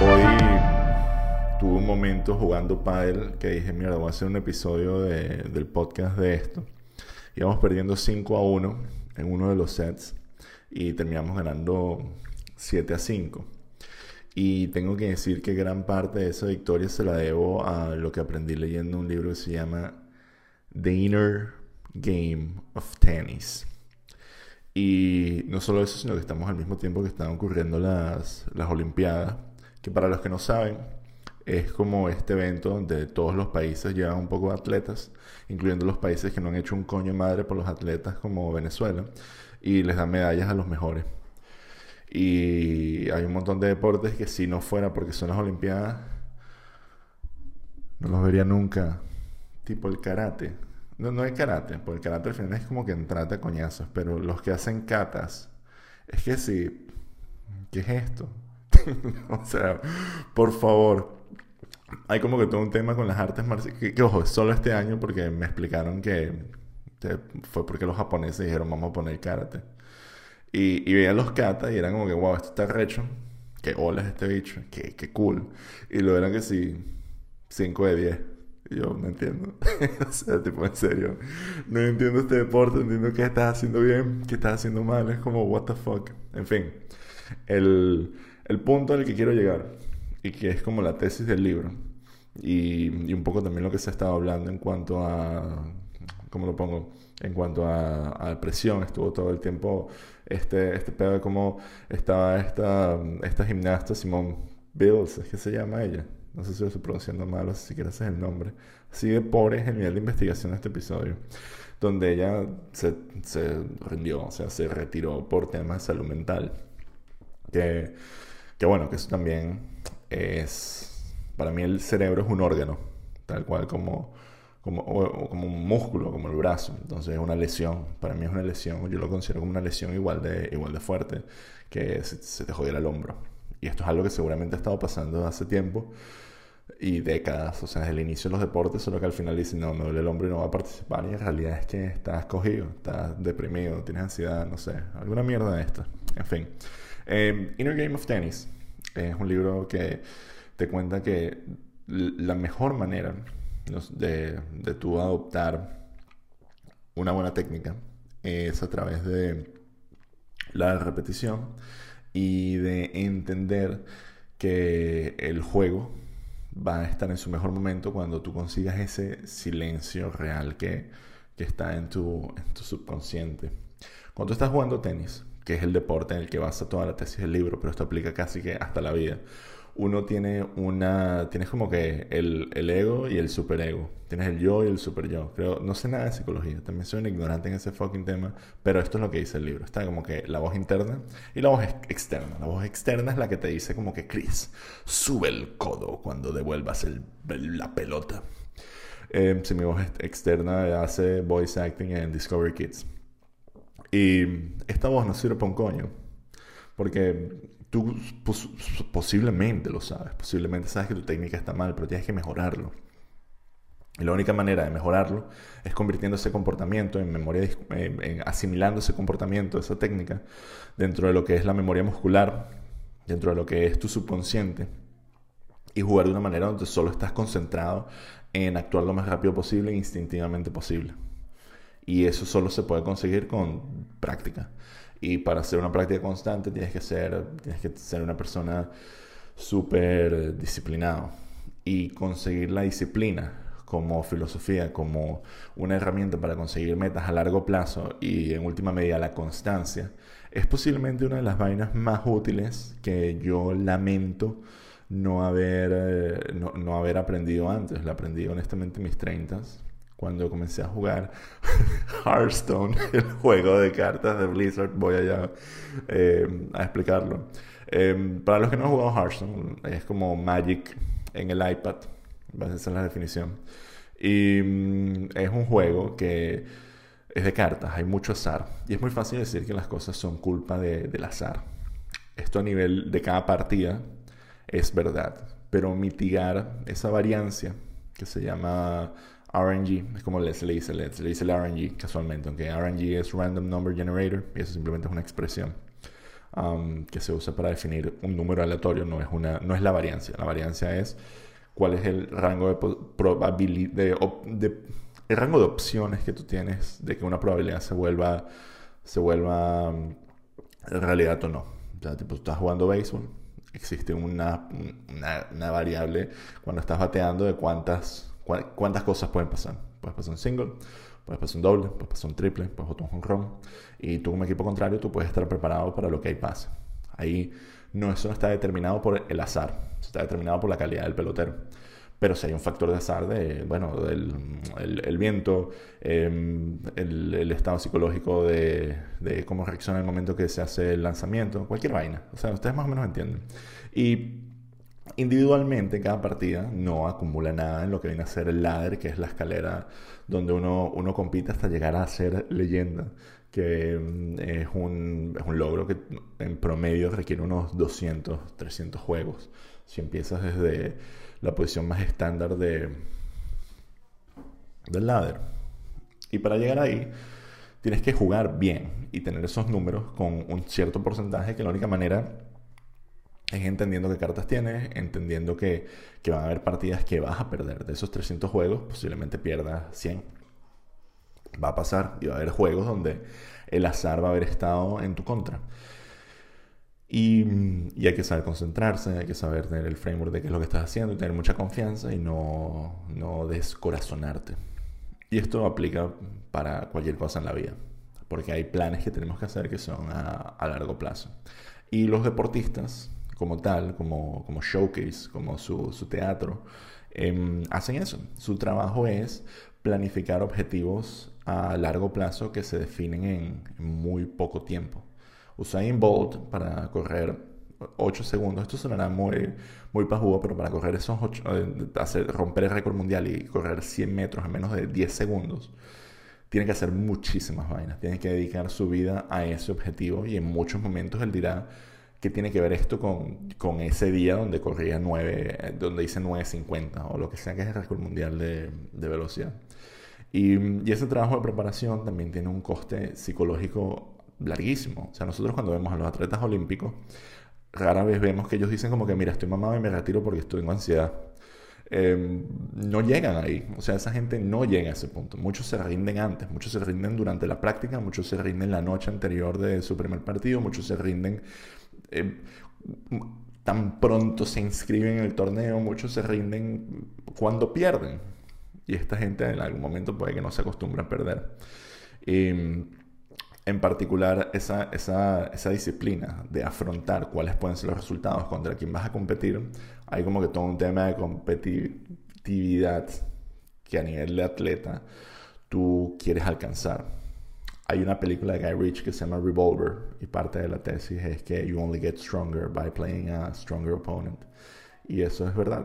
Hoy tuve un momento jugando pádel que dije, mira, voy a hacer un episodio del podcast de esto. Íbamos perdiendo 5 a 1 en uno de los sets y terminamos ganando 7 a 5. Y tengo que decir que gran parte de esa victoria se la debo a lo que aprendí leyendo un libro que se llama The Inner Game of Tennis. Y no solo eso, sino que estamos al mismo tiempo que están ocurriendo las, las Olimpiadas, que para los que no saben, es como este evento donde todos los países llevan un poco de atletas, incluyendo los países que no han hecho un coño madre por los atletas como Venezuela, y les dan medallas a los mejores. Y hay un montón de deportes que si no fuera porque son las Olimpiadas, no los vería nunca. Tipo el karate. No, no hay karate, porque el karate al final es como que trata coñazos, pero los que hacen katas, es que sí, ¿qué es esto? o sea, por favor. Hay como que todo un tema con las artes marciales, que, ojo, solo este año porque me explicaron que fue porque los japoneses dijeron vamos a poner karate. Y, y veían los katas y eran como que, wow, esto está recho. Que hola es este bicho, que, que cool. Y lo eran que sí, 5 de 10. Yo no entiendo. o sea, tipo, en serio. No entiendo este deporte, entiendo qué estás haciendo bien, qué estás haciendo mal. Es como, what the fuck. En fin, el, el punto al que quiero llegar, y que es como la tesis del libro, y, y un poco también lo que se ha hablando en cuanto a ¿cómo lo pongo? En cuanto a, a, presión, estuvo todo el tiempo este, este pedo de cómo estaba esta, esta gimnasta, Simone Bills, es que se llama ella. No sé si lo estoy pronunciando mal, o si siquiera ese es el nombre. Así de pobre es el nivel de investigación de este episodio. Donde ella se, se rindió, o sea, se retiró por temas de salud mental. Que, que bueno, que eso también es. Para mí, el cerebro es un órgano, tal cual como como, como un músculo, como el brazo. Entonces es una lesión. Para mí es una lesión. Yo lo considero como una lesión igual de, igual de fuerte que se, te jodiera el hombro. Y esto es algo que seguramente ha estado pasando hace tiempo y décadas. O sea, desde el inicio de los deportes, solo que al final dicen, no, me duele el hombro y no va a participar. Y en realidad es que estás cogido, estás deprimido, tienes ansiedad, no sé, alguna mierda de esta. En fin. Eh, Inner Game of Tennis es un libro que te cuenta que la mejor manera de, de tu adoptar una buena técnica es a través de la repetición y de entender que el juego va a estar en su mejor momento cuando tú consigas ese silencio real que, que está en tu, en tu subconsciente. Cuando estás jugando tenis, que es el deporte en el que basa toda la tesis del libro, pero esto aplica casi que hasta la vida uno tiene una. Tienes como que el, el, ego y el superego. Tienes el yo y el super yo. Creo, no sé nada de psicología, también soy un ignorante en ese fucking tema, pero esto es lo que dice el libro. Está como que la voz interna y la voz externa. La voz externa es la que te dice como que, Chris, sube el codo cuando devuelvas el, la pelota. Eh, si mi voz externa hace voice acting en Discovery Kids. Y esta voz no sirve para un coño. Porque Tú posiblemente lo sabes, posiblemente sabes que tu técnica está mal, pero tienes que mejorarlo. Y la única manera de mejorarlo es convirtiendo ese comportamiento en memoria, en asimilando ese comportamiento, esa técnica, dentro de lo que es la memoria muscular, dentro de lo que es tu subconsciente, y jugar de una manera donde solo estás concentrado en actuar lo más rápido posible e instintivamente posible. Y eso solo se puede conseguir con práctica. Y para hacer una práctica constante tienes que ser, tienes que ser una persona súper disciplinado. Y conseguir la disciplina como filosofía, como una herramienta para conseguir metas a largo plazo y en última medida la constancia, es posiblemente una de las vainas más útiles que yo lamento no haber, eh, no, no haber aprendido antes. La aprendí honestamente en mis 30 cuando comencé a jugar Hearthstone, el juego de cartas de Blizzard, voy allá eh, a explicarlo. Eh, para los que no han jugado Hearthstone, es como Magic en el iPad, esa es la definición. Y mm, es un juego que es de cartas, hay mucho azar. Y es muy fácil decir que las cosas son culpa de, del azar. Esto a nivel de cada partida es verdad. Pero mitigar esa variancia que se llama RNG, es como se le dice, le, dice el RNG casualmente, aunque RNG es Random Number Generator y eso simplemente es una expresión. que se usa para definir un número aleatorio, no es, una, no es la variancia. La variancia es cuál es el rango de probabilidad, de, el rango de opciones que tú tienes de que una probabilidad se vuelva, se vuelva realidad o no. O sea, tipo, tú estás jugando béisbol, existe una, una, variable cuando estás bateando de cuántas, cuántas cosas pueden pasar. Puedes pasar un single, puedes pasar un doble, puedes pasar un triple, puedes botar un run. Y tú como equipo contrario, tú puedes estar preparado para lo que hay pase. Ahí no, eso no está determinado por el azar, está determinado por la calidad del pelotero. Pero si hay un factor de azar de, bueno, del el, viento, em, el, estado psicológico de, de, cómo reacciona en el momento que se hace el lanzamiento, cualquier vaina. O sea, ustedes más o menos entienden. Y individualmente cada partida no acumula nada en lo que viene a ser el ladder, que es la escalera donde uno, uno compite hasta llegar a ser leyenda que em, es un, es un, logro que en promedio requiere unos 200, 300 juegos. Si empiezas desde la posición más estándar de, del ladder. Y para llegar ahí, tienes que jugar bien y tener esos números con un cierto porcentaje que la única manera es entendiendo qué cartas tienes, entendiendo que, que van a haber partidas que vas a perder. De esos 300 juegos, posiblemente pierdas 100. Va a pasar y va a haber juegos donde el azar va a haber estado en tu contra. Y, hay que saber concentrarse, hay que saber tener el framework de qué es lo que estás haciendo y tener mucha confianza y no, no descorazonarte. Y esto aplica para cualquier cosa en la vida, porque hay planes que tenemos que hacer que son a, largo plazo. Y los deportistas, como tal, como, como showcase, como su, su teatro, em, hacen eso. Su trabajo es planificar objetivos a largo plazo que se definen en muy poco tiempo. Usain Bolt para correr 8 segundos. Esto sonará muy, muy pajugo, pero para correr esos 8, eh, hacer, romper el récord mundial y correr 100 metros en menos de 10 segundos, tiene que hacer muchísimas vainas. Tiene que dedicar su vida a ese objetivo y en muchos momentos él dirá que tiene que ver esto con, con ese día donde corría 9, donde hice 9.50 o lo que sea que es el récord mundial de, de velocidad. Y, y ese trabajo de preparación también tiene un coste psicológico larguísimo. O sea, nosotros cuando vemos a los atletas olímpicos, rara vez vemos que ellos dicen como que, mira, estoy mamado y me retiro porque estoy en ansiedad. Em, no llegan ahí. O sea, esa gente no llega a ese punto. Muchos se rinden antes, muchos se rinden durante la práctica, muchos se rinden la noche anterior de su primer partido, muchos se rinden em, tan pronto se inscriben en el torneo, muchos se rinden cuando pierden. Y esta gente en algún momento puede que no se acostumbre a perder. Em, en particular esa, esa, esa, disciplina de afrontar cuáles pueden ser los resultados contra quien vas a competir, hay como que todo un tema de competitividad que a nivel de atleta tú quieres alcanzar. Hay una película de Guy Ritchie que se llama Revolver y parte de la tesis es que you only get stronger by playing a stronger opponent. Y eso es verdad.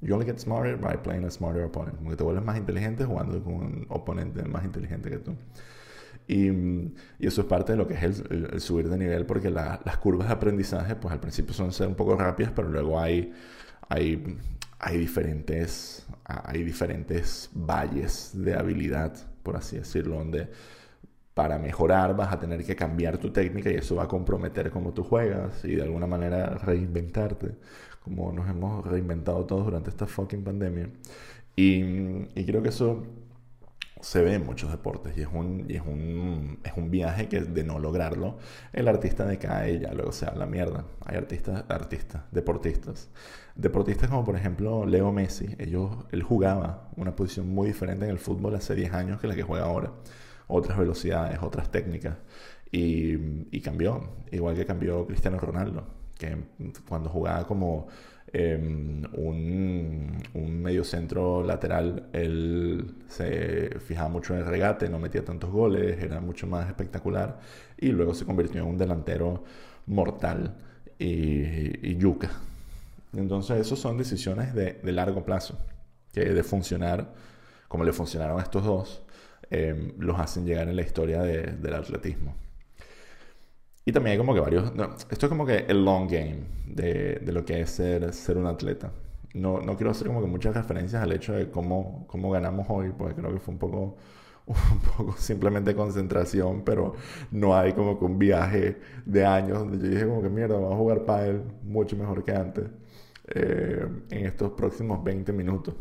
You only get smarter by playing a smarter opponent. Como que te vuelves más inteligente jugando con un oponente más inteligente que tú. Y, eso es parte de lo que es el, subir de nivel, porque las curvas de aprendizaje, pues al principio son ser un poco rápidas, pero luego hay, hay, hay, diferentes, hay diferentes valles de habilidad, por así decirlo, donde para mejorar vas a tener que cambiar tu técnica y eso va a comprometer cómo tú juegas y de alguna manera reinventarte, como nos hemos reinventado todos durante esta fucking pandemia. Y, y creo que eso se ve en muchos deportes y es un, y es un, es un viaje que de no lograrlo, el artista decae y ya luego se habla mierda. Hay artistas, artistas, deportistas. Deportistas como por ejemplo Leo Messi, ellos, él jugaba una posición muy diferente en el fútbol hace 10 años que la que juega ahora. Otras velocidades, otras técnicas. Y, y cambió, igual que cambió Cristiano Ronaldo, que cuando jugaba como Em, un, un medio centro lateral, él se fijaba mucho en el regate, no metía tantos goles, era mucho más espectacular y luego se convirtió en un delantero mortal y, yuca. Entonces, esas son decisiones de, largo plazo, que de funcionar como le funcionaron a estos dos, em, los hacen llegar en la historia del atletismo. Y también hay como que varios... esto es como que el long game de, de, lo que es ser, ser un atleta. No, no quiero hacer como que muchas referencias al hecho de cómo, cómo ganamos hoy, porque creo que fue un poco, un poco simplemente concentración, pero no hay como que un viaje de años donde yo dije como que mierda, vamos a jugar pádel mucho mejor que antes eh, en estos próximos 20 minutos.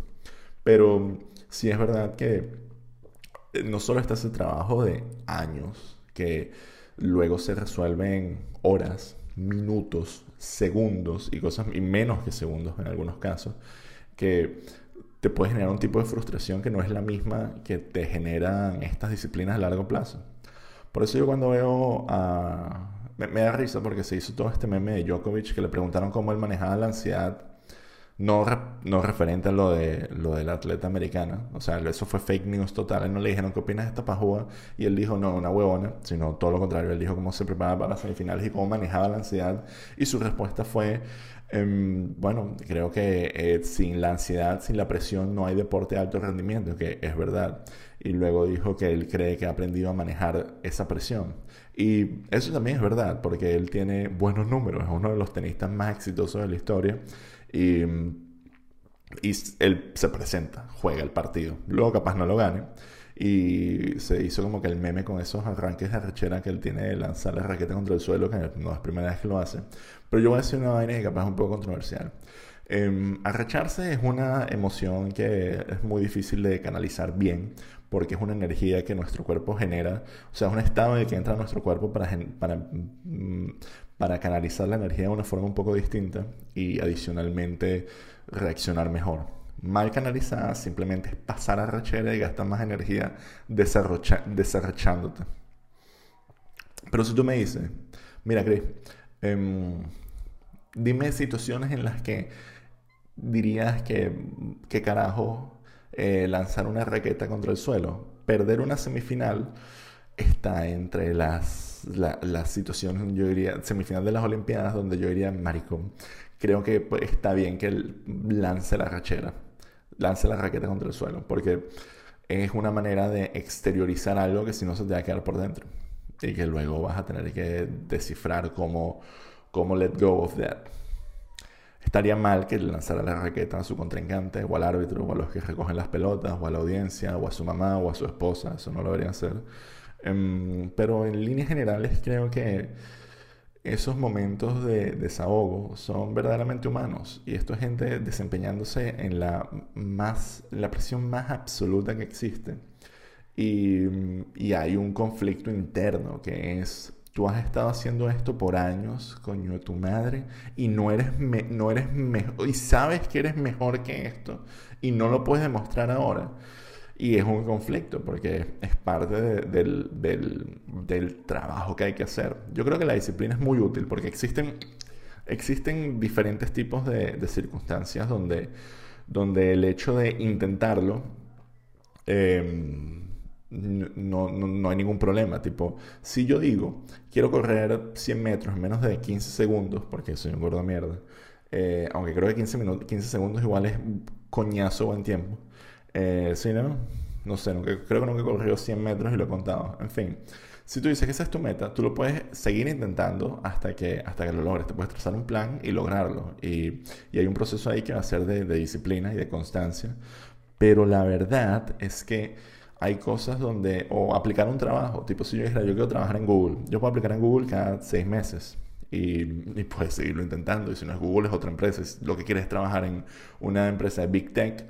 Pero sí es verdad que no solo está ese trabajo de años que luego se resuelve en horas, minutos, segundos y cosas y menos que segundos en algunos casos que te puede generar un tipo de frustración que no es la misma que te generan estas disciplinas a largo plazo. Por eso yo cuando veo a... Me, da risa porque se hizo todo este meme de Djokovic que le preguntaron cómo él manejaba la ansiedad, no, no referente a lo, de, lo del atleta americana. O sea, eso fue fake news total. Él no le dijeron qué opinas de esta pajúa y él dijo no, una huevona, sino todo lo contrario. Él dijo cómo se preparaba para las semifinales y cómo manejaba la ansiedad. Y su respuesta fue Em, bueno, creo que eh, sin la ansiedad, sin la presión, no hay deporte de alto rendimiento, que es verdad. Y luego dijo que él cree que ha aprendido a manejar esa presión. Y eso también es verdad, porque él tiene buenos números, es uno de los tenistas más exitosos de la historia. Y, él se presenta, juega el partido. Luego capaz no lo gane y se hizo como que el meme con esos arranques de arrechera que él tiene de lanzar la raqueta contra el suelo, que no es primera vez que lo hace. Pero yo voy a decir una vaina que capaz es un poco controversial. Eh, arrecharse es una emoción que es muy difícil de canalizar bien porque es una energía que nuestro cuerpo genera, o sea, es un estado en el que entra nuestro cuerpo para, para, mm, para canalizar la energía de una forma un poco distinta y adicionalmente reaccionar mejor mal canalizada simplemente es pasar a rachera y gastar más energía desarrochándote. Pero si tú me dices, mira Chris, em, dime situaciones en las que dirías que, ¿qué carajo eh, lanzar una raqueta contra el suelo? Perder una semifinal está entre las, las situaciones, yo diría, semifinal de las Olimpiadas, donde yo diría, maricón, creo que pues, está bien que lance la rachera lance la raqueta contra el suelo, porque es una manera de exteriorizar algo que si no se te va a quedar por dentro y que luego vas a tener que descifrar cómo, cómo let go of that. Estaría mal que lanzara la raqueta a su contrincante o al árbitro o a los que recogen las pelotas o a la audiencia o a su mamá o a su esposa, eso no lo deberían hacer. Em, pero en líneas generales creo que esos momentos de desahogo son verdaderamente humanos y esto es gente desempeñándose en la, más, la presión más absoluta que existe. Y, y, hay un conflicto interno que es, tú has estado haciendo esto por años, coño de tu madre, y no eres, no eres mejor, y sabes que eres mejor que esto, y no lo puedes demostrar ahora. Y es un conflicto porque es parte del, del, del, trabajo que hay que hacer. Yo creo que la disciplina es muy útil porque existen, existen diferentes tipos de, circunstancias donde, donde el hecho de intentarlo em, no, no, no, hay ningún problema. Tipo, si yo digo, quiero correr 100 metros en menos de 15 segundos, porque soy un gordo mierda, eh, aunque creo que 15, minutos, 15 segundos igual es coñazo buen tiempo. Eh, sí, ¿no? No sé, creo que nunca he corrido 100 metros y lo he contado. En fin, si tú dices que esa es tu meta, tú lo puedes seguir intentando hasta que, hasta que lo logres. Te puedes trazar un plan y lograrlo. Y, y hay un proceso ahí que va a ser de, de disciplina y de constancia. Pero la verdad es que hay cosas donde, o aplicar un trabajo, tipo si yo dijera, yo quiero trabajar en Google, yo puedo aplicar en Google cada seis meses y, y, puedes seguirlo intentando. Y si no es Google, es otra empresa. Si lo que quieres es trabajar en una empresa de Big Tech,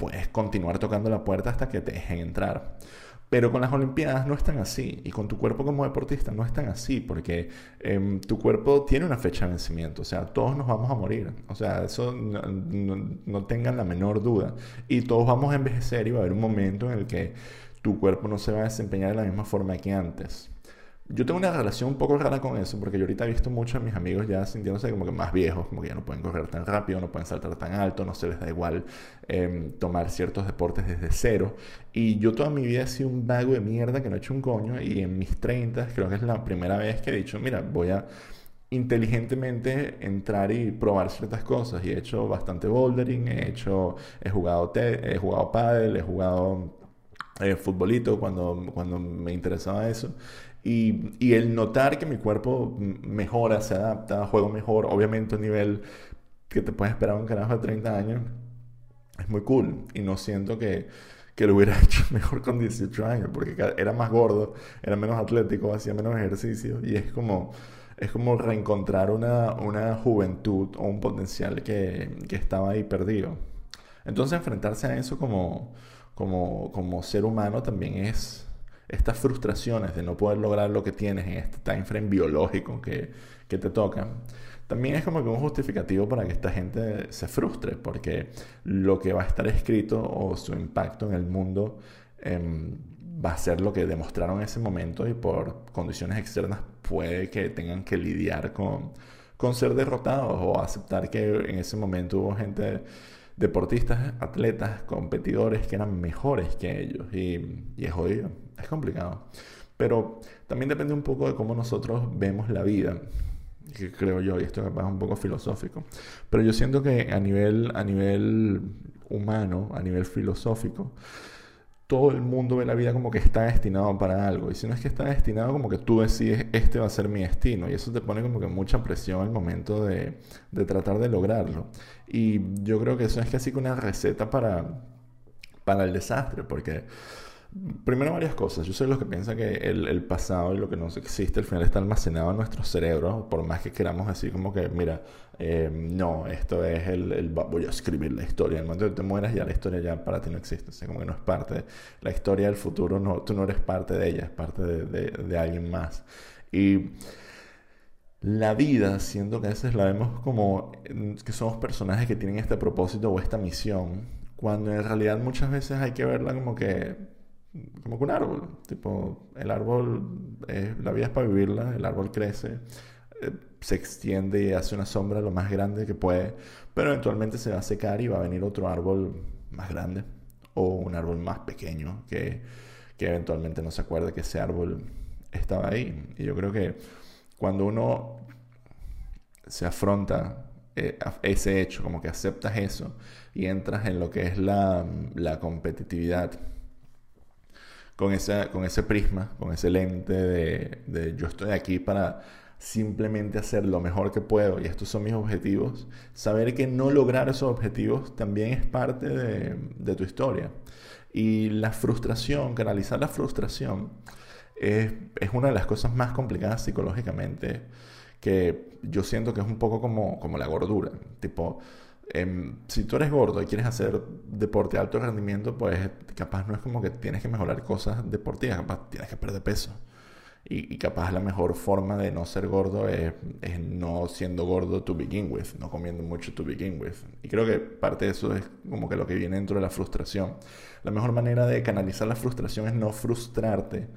puedes continuar tocando la puerta hasta que te dejen entrar. Pero con las Olimpiadas no es tan así. Y con tu cuerpo como deportista no es tan así. Porque em, tu cuerpo tiene una fecha de vencimiento. O sea, todos nos vamos a morir. O sea, eso no, no, tengan la menor duda. Y todos vamos a envejecer y va a haber un momento en el que tu cuerpo no se va a desempeñar de la misma forma que antes. Yo tengo una relación un poco rara con eso, porque yo ahorita he visto muchos de mis amigos ya sintiéndose como que más viejos, como que ya no pueden correr tan rápido, no pueden saltar tan alto, no se les da igual em, tomar ciertos deportes desde cero. Y yo toda mi vida he sido un vago de mierda que no he hecho un coño, y en mis 30 creo que es la primera vez que he dicho, mira, voy a inteligentemente entrar y probar ciertas cosas. Y he hecho bastante bouldering, he hecho, he jugado, te, he jugado paddle, he jugado eh, futbolito cuando, cuando me interesaba eso. Y, y, el notar que mi cuerpo mejora, se adapta, juego mejor, obviamente un nivel que te puedes esperar un carajo de 30 años, es muy cool. Y no siento que, que lo hubiera hecho mejor con 18 años, porque era más gordo, era menos atlético, hacía menos ejercicio y es como, es como reencontrar una, una juventud o un potencial que, que, estaba ahí perdido. Entonces enfrentarse a eso como, como, como ser humano también es estas frustraciones de no poder lograr lo que tienes en este time frame biológico que, que te toca también es como que un justificativo para que esta gente se frustre, porque lo que va a estar escrito o su impacto en el mundo em, va a ser lo que demostraron en ese momento y por condiciones externas puede que tengan que lidiar con, con ser derrotados o aceptar que en ese momento hubo gente deportistas, atletas, competidores que eran mejores que ellos. Y, es jodido, es complicado. Pero también depende un poco de cómo nosotros vemos la vida que creo yo, y esto es un poco filosófico, pero yo siento que a nivel, a nivel humano, a nivel filosófico, todo el mundo ve la vida como que está destinado para algo. Y si no es que está destinado, como que tú decides, este va a ser mi destino. Y eso te pone como que mucha presión al momento de, de tratar de lograrlo. Y yo creo que eso es casi que una receta para, para el desastre, porque Primero varias cosas. Yo soy los que piensan que el, pasado y lo que nos existe al final está almacenado en nuestro cerebro, por más que queramos decir como que, mira, eh, no, esto es el, voy a escribir la historia. En el momento que te mueras ya la historia ya para ti no existe. O como que no es parte. La historia del futuro, no, tú no eres parte de ella, es parte de, de alguien más. Y la vida, siendo que a veces la vemos como que somos personajes que tienen este propósito o esta misión, cuando en realidad muchas veces hay que verla como que como que un árbol. Tipo, el árbol, la vida es para vivirla, el árbol crece, eh, se extiende y hace una sombra lo más grande que puede, pero eventualmente se va a secar y va a venir otro árbol más grande o un árbol más pequeño que, que eventualmente no se acuerde que ese árbol estaba ahí. Y yo creo que cuando uno se afronta eh, ese hecho, como que aceptas eso y entras en lo que es la, la competitividad con, con ese prisma, con ese lente de, yo estoy aquí para simplemente hacer lo mejor que puedo y estos son mis objetivos, saber que no lograr esos objetivos también es parte de, tu historia. Y la frustración, canalizar la frustración, es, es, una de las cosas más complicadas psicológicamente que yo siento que es un poco como, como la gordura. Tipo, Em, si tú eres gordo y quieres hacer deporte de alto rendimiento, pues capaz no es como que tienes que mejorar cosas deportivas, capaz tienes que perder peso. Y, capaz la mejor forma de no ser gordo es, no siendo gordo to begin with, no comiendo mucho to begin with. Y creo que parte de eso es como que lo que viene dentro de la frustración. La mejor manera de canalizar la frustración es no frustrarte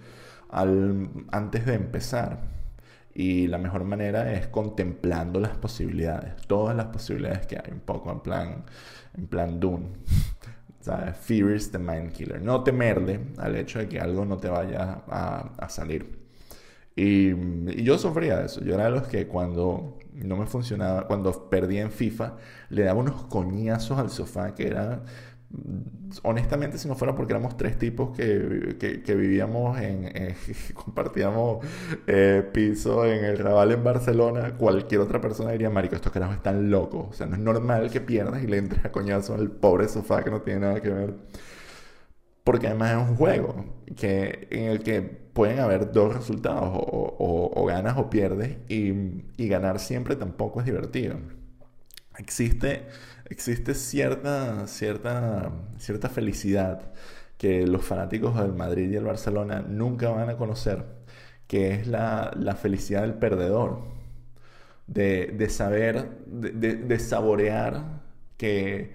al, antes de empezar y la mejor manera es contemplando las posibilidades, todas las posibilidades que hay, un poco en plan, en plan Dune. Fear is the mind killer. No temerle al hecho de que algo no te vaya a, salir. Y, y, yo sufría de eso. Yo era de los que cuando no me funcionaba, cuando perdí en FIFA, le daba unos coñazos al sofá que era honestamente, si no fuera porque éramos tres tipos que, que, vivíamos en, compartíamos eh, piso en el Raval en Barcelona, cualquier otra persona diría, marico, estos carajos están locos. O sea, no es normal que pierdas y le entres a coñazo al pobre sofá que no tiene nada que ver. Porque además es un juego que, en el que pueden haber dos resultados, o, ganas o pierdes, y ganar siempre tampoco es divertido. Existe existe cierta, cierta, cierta felicidad que los fanáticos del Madrid y el Barcelona nunca van a conocer, que es la, felicidad del perdedor, de, saber, de, saborear que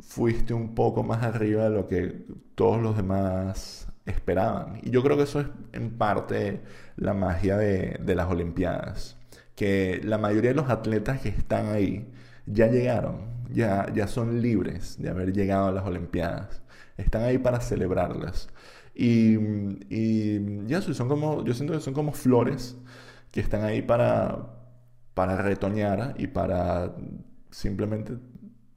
fuiste un poco más arriba de lo que todos los demás esperaban. Y yo creo que eso es en parte la magia de, de las Olimpiadas, que la mayoría de los atletas que están ahí ya llegaron, ya, ya son libres de haber llegado a las Olimpiadas. Están ahí para celebrarlas. Y, y ya son como, yo siento que son como flores que están ahí para, para retoñar y para simplemente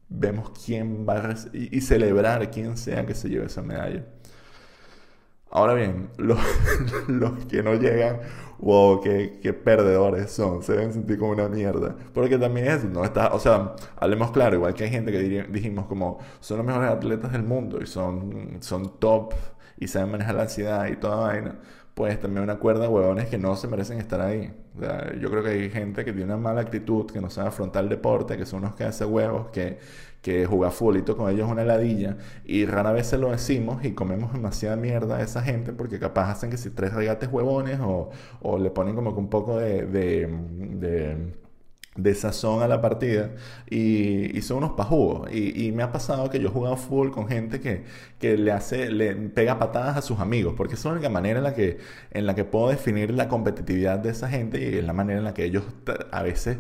vemos quién va a y, celebrar quién sea que se lleve esa medalla. Ahora bien, los, los que no llegan, wow, qué, qué, perdedores son, se deben sentir como una mierda. Porque también es, no está, o sea, hablemos claro, igual que hay gente que dijimos como son los mejores atletas del mundo y son, son top y saben manejar la ansiedad y toda vaina pues también una cuerda de huevones que no se merecen estar ahí. yo creo que hay gente que tiene una mala actitud, que no sabe afrontar el deporte, que son unos que hace huevos, que, que jugar fulito con ellos una heladilla. Y rara vez se lo decimos y comemos demasiada mierda a esa gente porque capaz hacen que si tres regates huevones o, o le ponen como que un poco de, de de sazón a la partida y, y son unos pajugos. Y, y, me ha pasado que yo he jugado fútbol con gente que, que, le hace, le pega patadas a sus amigos, porque es la única manera en la, que, en la que puedo definir la competitividad de esa gente y es la manera en la que ellos a veces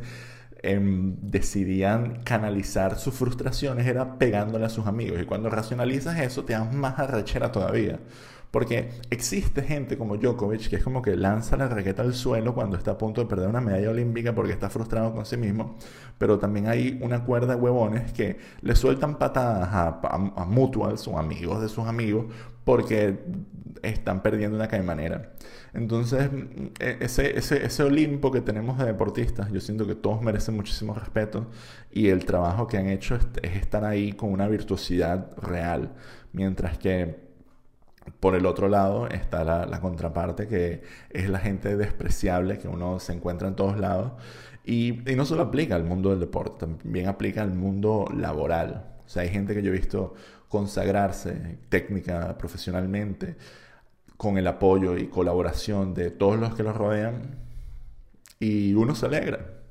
em, decidían canalizar sus frustraciones era pegándole a sus amigos. Y cuando racionalizas eso, te das más arrechera todavía. Porque existe gente como Djokovic que es como que lanza la raqueta al suelo cuando está a punto de perder una medalla olímpica porque está frustrado con sí mismo. Pero también hay una cuerda de huevones que le sueltan patadas a, mutuals o amigos de sus amigos porque están perdiendo una caimanera. Entonces, e, ese, ese, ese Olimpo que tenemos de deportistas, yo siento que todos merecen muchísimo respeto y el trabajo que han hecho es estar ahí con una virtuosidad real. Mientras que por el otro lado está la, contraparte que es la gente despreciable que uno se encuentra en todos lados y, no solo aplica al mundo del deporte, también aplica al mundo laboral. O sea, hay gente que yo he visto consagrarse técnica, profesionalmente, con el apoyo y colaboración de todos los que los rodean y uno se alegra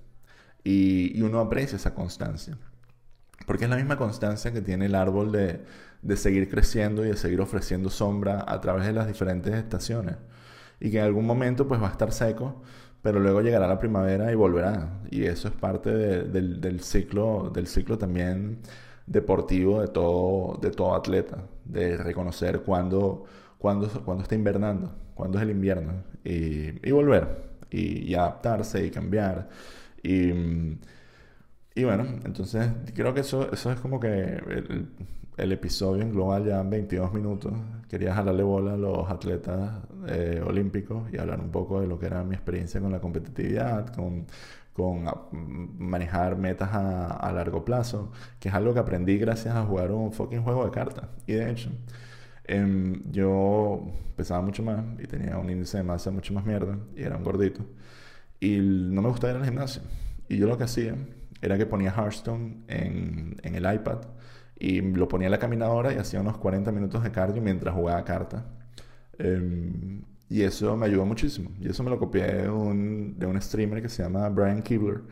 y, y uno aprecia esa constancia. Porque es la misma constancia que tiene el árbol de, de seguir creciendo y de seguir ofreciendo sombra a través de las diferentes estaciones. Y que en algún momento pues va a estar seco, pero luego llegará la primavera y volverá. Y eso es parte del, ciclo, del ciclo también deportivo de todo, de todo atleta, de reconocer cuándo, cuando está invernando, cuándo es el invierno, y, volver, y, adaptarse y cambiar. Y, y bueno, entonces creo que eso, eso es como que el, el episodio en global ya 22 minutos. Quería jalarle bola a los atletas eh, olímpicos y hablar un poco de lo que era mi experiencia con la competitividad, con, con ah, manejar metas a, largo plazo, que es algo que aprendí gracias a jugar un fucking juego de cartas. Y de hecho, em, yo pesaba mucho más y tenía un índice de masa mucho más mierda y era un gordito. Y no me gustaba ir al gimnasio. Y yo lo que hacía era que ponía Hearthstone en, en el iPad y lo ponía en la caminadora y hacía unos 40 minutos de cardio mientras jugaba carta. Em, y eso me ayudó muchísimo. Y eso me lo copié de un, de un streamer que se llama Brian Kibler,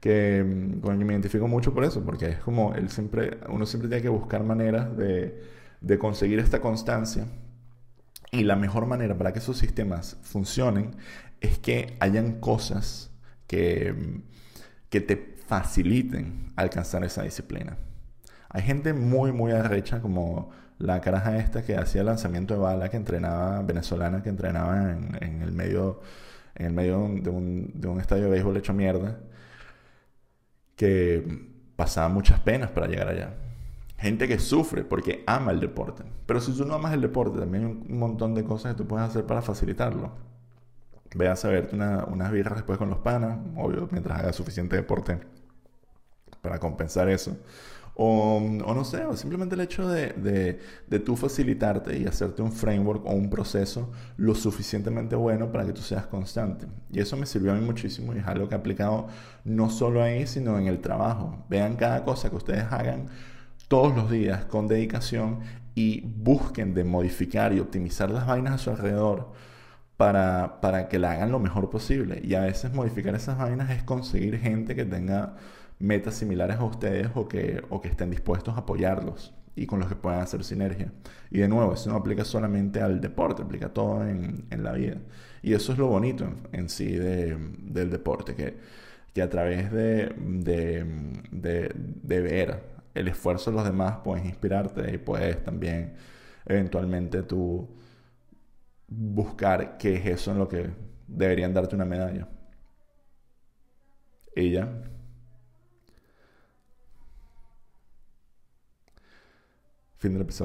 que em, con el que me identifico mucho por eso, porque es como él siempre, uno siempre tiene que buscar maneras de, de conseguir esta constancia. Y la mejor manera para que esos sistemas funcionen es que hayan cosas que, em, que te faciliten alcanzar esa disciplina. Hay gente muy, muy arrecha, como la caraja esta que hacía lanzamiento de bala, que entrenaba, venezolana, que entrenaba en, el medio, en el medio de un, de un estadio de béisbol hecho mierda, que pasaba muchas penas para llegar allá. Gente que sufre porque ama el deporte. Pero si tú no amas el deporte, también hay un montón de cosas que tú puedes hacer para facilitarlo. Ve a saberte unas birras después con los panas, obvio, mientras hagas suficiente deporte para compensar eso. O, no sé, o simplemente el hecho de, de, de tú facilitarte y hacerte un framework o un proceso lo suficientemente bueno para que tú seas constante. Y eso me sirvió a mí muchísimo y es algo que he aplicado no solo ahí, sino en el trabajo. Vean cada cosa que ustedes hagan todos los días con dedicación y busquen de modificar y optimizar las vainas a su alrededor para, para que la hagan lo mejor posible. Y a veces modificar esas vainas es conseguir gente que tenga metas similares a ustedes o que, o que estén dispuestos a apoyarlos y con los que puedan hacer sinergia. Y de nuevo, eso no aplica solamente al deporte, aplica todo en, en la vida. Y eso es lo bonito en, sí de, del deporte, que, que a través de, de, de, ver el esfuerzo de los demás puedes inspirarte y puedes también eventualmente tú buscar qué es eso en lo que deberían darte una medalla. Y ya. Vielen Dank bis.